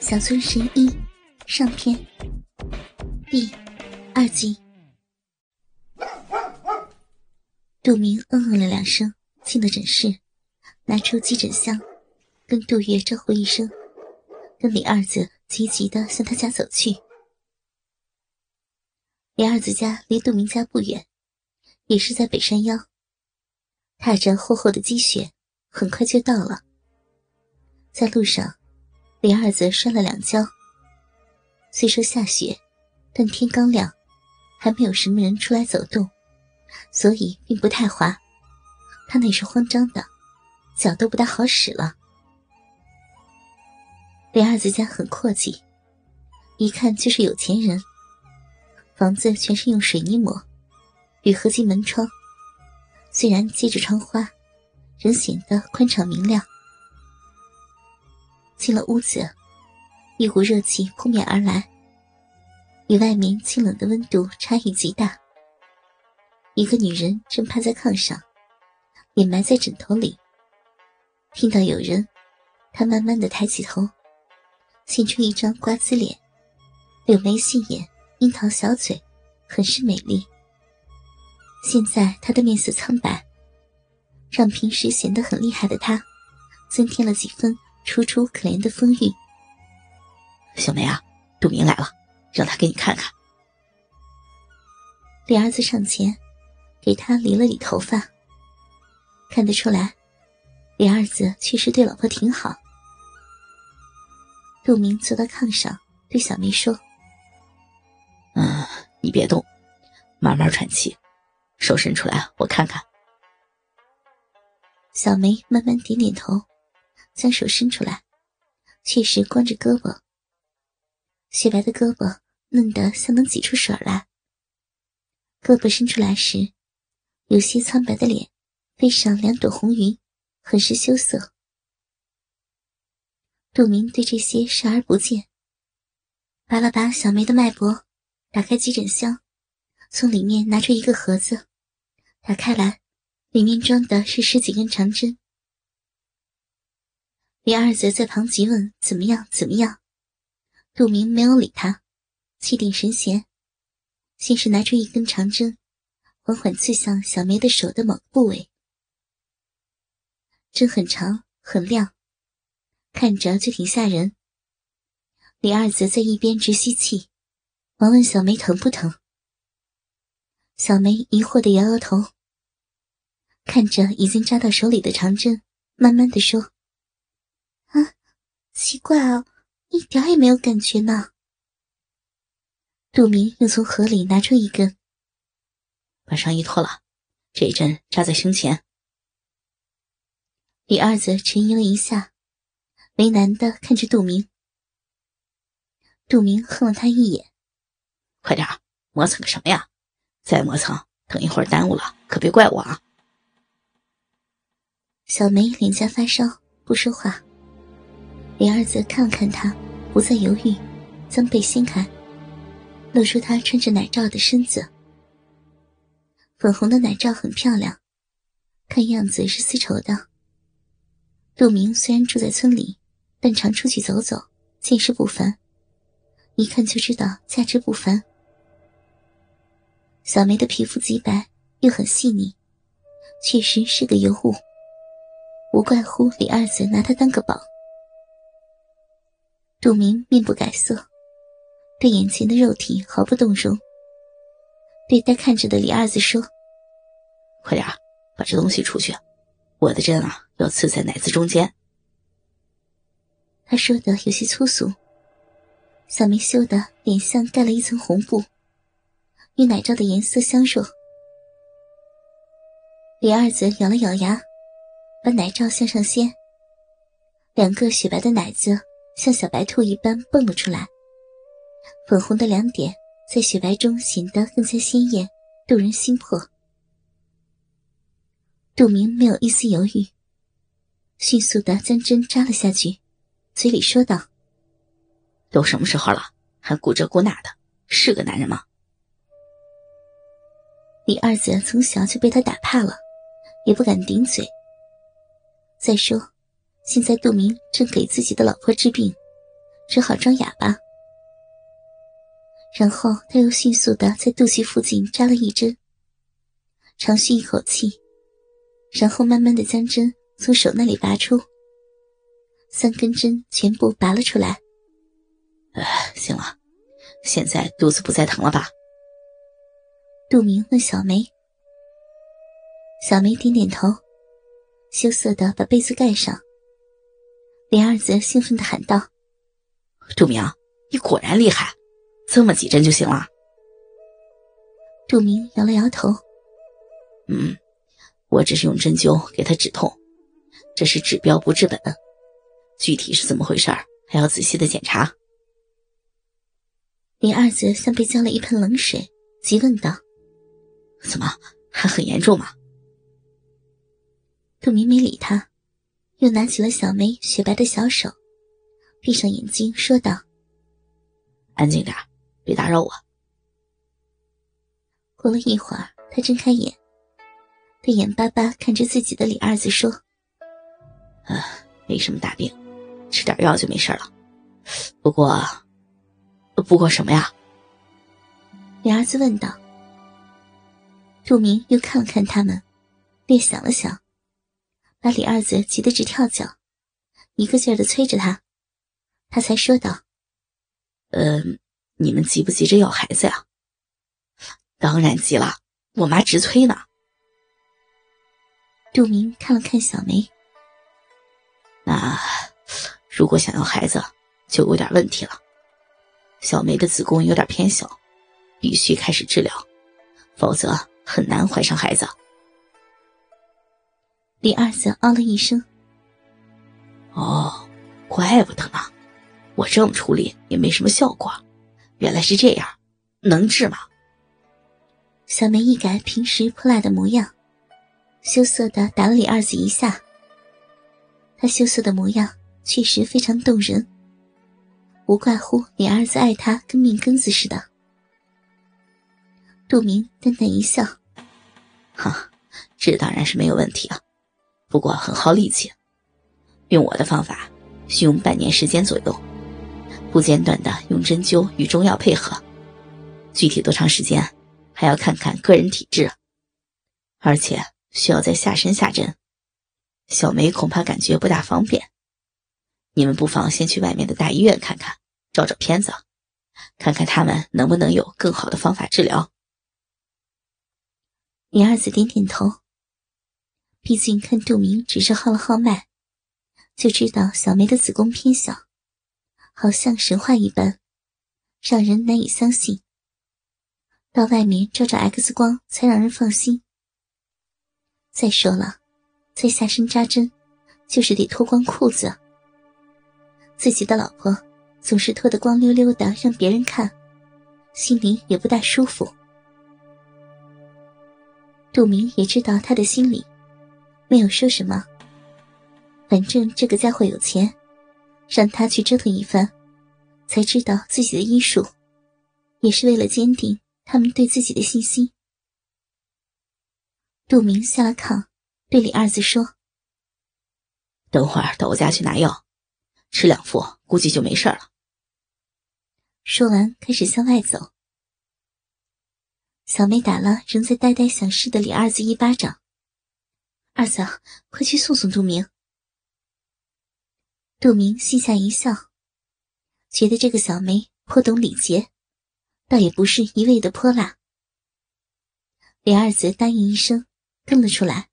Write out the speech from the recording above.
小村神医上篇第二集。杜明嗯嗯了两声，进了诊室，拿出急诊箱，跟杜月招呼一声，跟李二子急急的向他家走去。李二子家离杜明家不远，也是在北山腰。踏着厚厚的积雪，很快就到了。在路上。李二子摔了两跤。虽说下雪，但天刚亮，还没有什么人出来走动，所以并不太滑。他那是慌张的，脚都不大好使了。李二子家很阔气，一看就是有钱人。房子全是用水泥抹，铝合金门窗，虽然接着窗花，仍显得宽敞明亮。进了屋子，一股热气扑面而来，与外面清冷的温度差异极大。一个女人正趴在炕上，掩埋在枕头里。听到有人，她慢慢的抬起头，现出一张瓜子脸，柳眉细眼，樱桃小嘴，很是美丽。现在她的面色苍白，让平时显得很厉害的她，增添了几分。楚楚可怜的风韵。小梅啊，杜明来了，让他给你看看。李儿子上前，给他理了理头发。看得出来，李二子确实对老婆挺好。杜明坐到炕上，对小梅说：“嗯，你别动，慢慢喘气，手伸出来，我看看。”小梅慢慢点点头。将手伸出来，确实光着胳膊。雪白的胳膊嫩得像能挤出水来。胳膊伸出来时，有些苍白的脸背上两朵红云，很是羞涩。杜明对这些视而不见，拔了拔小梅的脉搏，打开急诊箱，从里面拿出一个盒子，打开来，里面装的是十几根长针。李二则在旁急问：“怎么样？怎么样？”杜明没有理他，气定神闲，先是拿出一根长针，缓缓刺向小梅的手的某个部位。针很长，很亮，看着就挺吓人。李二则在一边直吸气，忙问小梅疼不疼。小梅疑惑的摇摇头，看着已经扎到手里的长针，慢慢的说。奇怪啊，一点也没有感觉呢。杜明又从盒里拿出一根，把上衣脱了，这一针扎在胸前。李二子沉吟了一下，为难的看着杜明。杜明哼了他一眼：“快点磨蹭个什么呀？再磨蹭，等一会儿耽误了，可别怪我啊。”小梅脸颊发烧，不说话。李二子看了看他，不再犹豫，将被掀开，露出他穿着奶罩的身子。粉红的奶罩很漂亮，看样子是丝绸的。杜明虽然住在村里，但常出去走走，见识不凡，一看就知道价值不凡。小梅的皮肤极白，又很细腻，确实是个尤物，无怪乎李二子拿她当个宝。杜明面不改色，对眼前的肉体毫不动容。对呆看着的李二子说：“快点把这东西出去，我的针啊要刺在奶子中间。”他说的有些粗俗。小梅羞得脸上盖了一层红布，与奶罩的颜色相若。李二子咬了咬牙，把奶罩向上掀，两个雪白的奶子。像小白兔一般蹦了出来，粉红的两点在雪白中显得更加鲜艳，动人心魄。杜明没有一丝犹豫，迅速的将针扎了下去，嘴里说道：“都什么时候了，还顾这顾那的，是个男人吗？”李二子从小就被他打怕了，也不敢顶嘴。再说。现在杜明正给自己的老婆治病，只好装哑巴。然后他又迅速的在肚脐附近扎了一针，长吁一口气，然后慢慢的将针从手那里拔出，三根针全部拔了出来。呃，行了，现在肚子不再疼了吧？杜明问小梅。小梅点点头，羞涩的把被子盖上。林二则兴奋的喊道：“杜明，你果然厉害！”这么几针就行了。杜明摇了摇头，嗯，我只是用针灸给他止痛，这是治标不治本，具体是怎么回事还要仔细的检查。林二则像被浇了一盆冷水，急问道：“怎么还很严重吗？”杜明没理他，又拿起了小梅雪白的小手，闭上眼睛说道：“安静点。”别打扰我。过了一会儿，他睁开眼，对眼巴巴看着自己的李二子说：“啊，没什么大病，吃点药就没事了。不过，不过什么呀？”李二子问道。杜明又看了看他们，略想了想，把李二子急得直跳脚，一个劲儿的催着他，他才说道：“嗯。”你们急不急着要孩子呀？当然急了，我妈直催呢。杜明看了看小梅，那如果想要孩子，就有点问题了。小梅的子宫有点偏小，必须开始治疗，否则很难怀上孩子。李二子哦了一声：“哦，怪不得呢，我这么处理也没什么效果。”原来是这样，能治吗？小梅一改平时泼辣的模样，羞涩的打了李二子一下。她羞涩的模样确实非常动人，无怪乎李二子爱她跟命根子似的。杜明淡淡一笑：“哈，这当然是没有问题了，不过很耗力气。用我的方法，需用半年时间左右。”不间断的用针灸与中药配合，具体多长时间，还要看看个人体质，而且需要在下身下针。小梅恐怕感觉不大方便，你们不妨先去外面的大医院看看，照照片子，看看他们能不能有更好的方法治疗。李二子点点头，毕竟看杜明只是号了号脉，就知道小梅的子宫偏小。好像神话一般，让人难以相信。到外面照照 X 光才让人放心。再说了，在下身扎针，就是得脱光裤子。自己的老婆总是脱得光溜溜的让别人看，心里也不大舒服。杜明也知道他的心理，没有说什么。反正这个家伙有钱。让他去折腾一番，才知道自己的医术，也是为了坚定他们对自己的信心。杜明下了炕，对李二子说：“等会儿到我家去拿药，吃两副，估计就没事了。”说完，开始向外走。小梅打了仍在呆呆想事的李二子一巴掌：“二嫂，快去送送杜明。”杜明心下一笑，觉得这个小梅颇懂礼节，倒也不是一味的泼辣。李二子答应一声，跟了出来。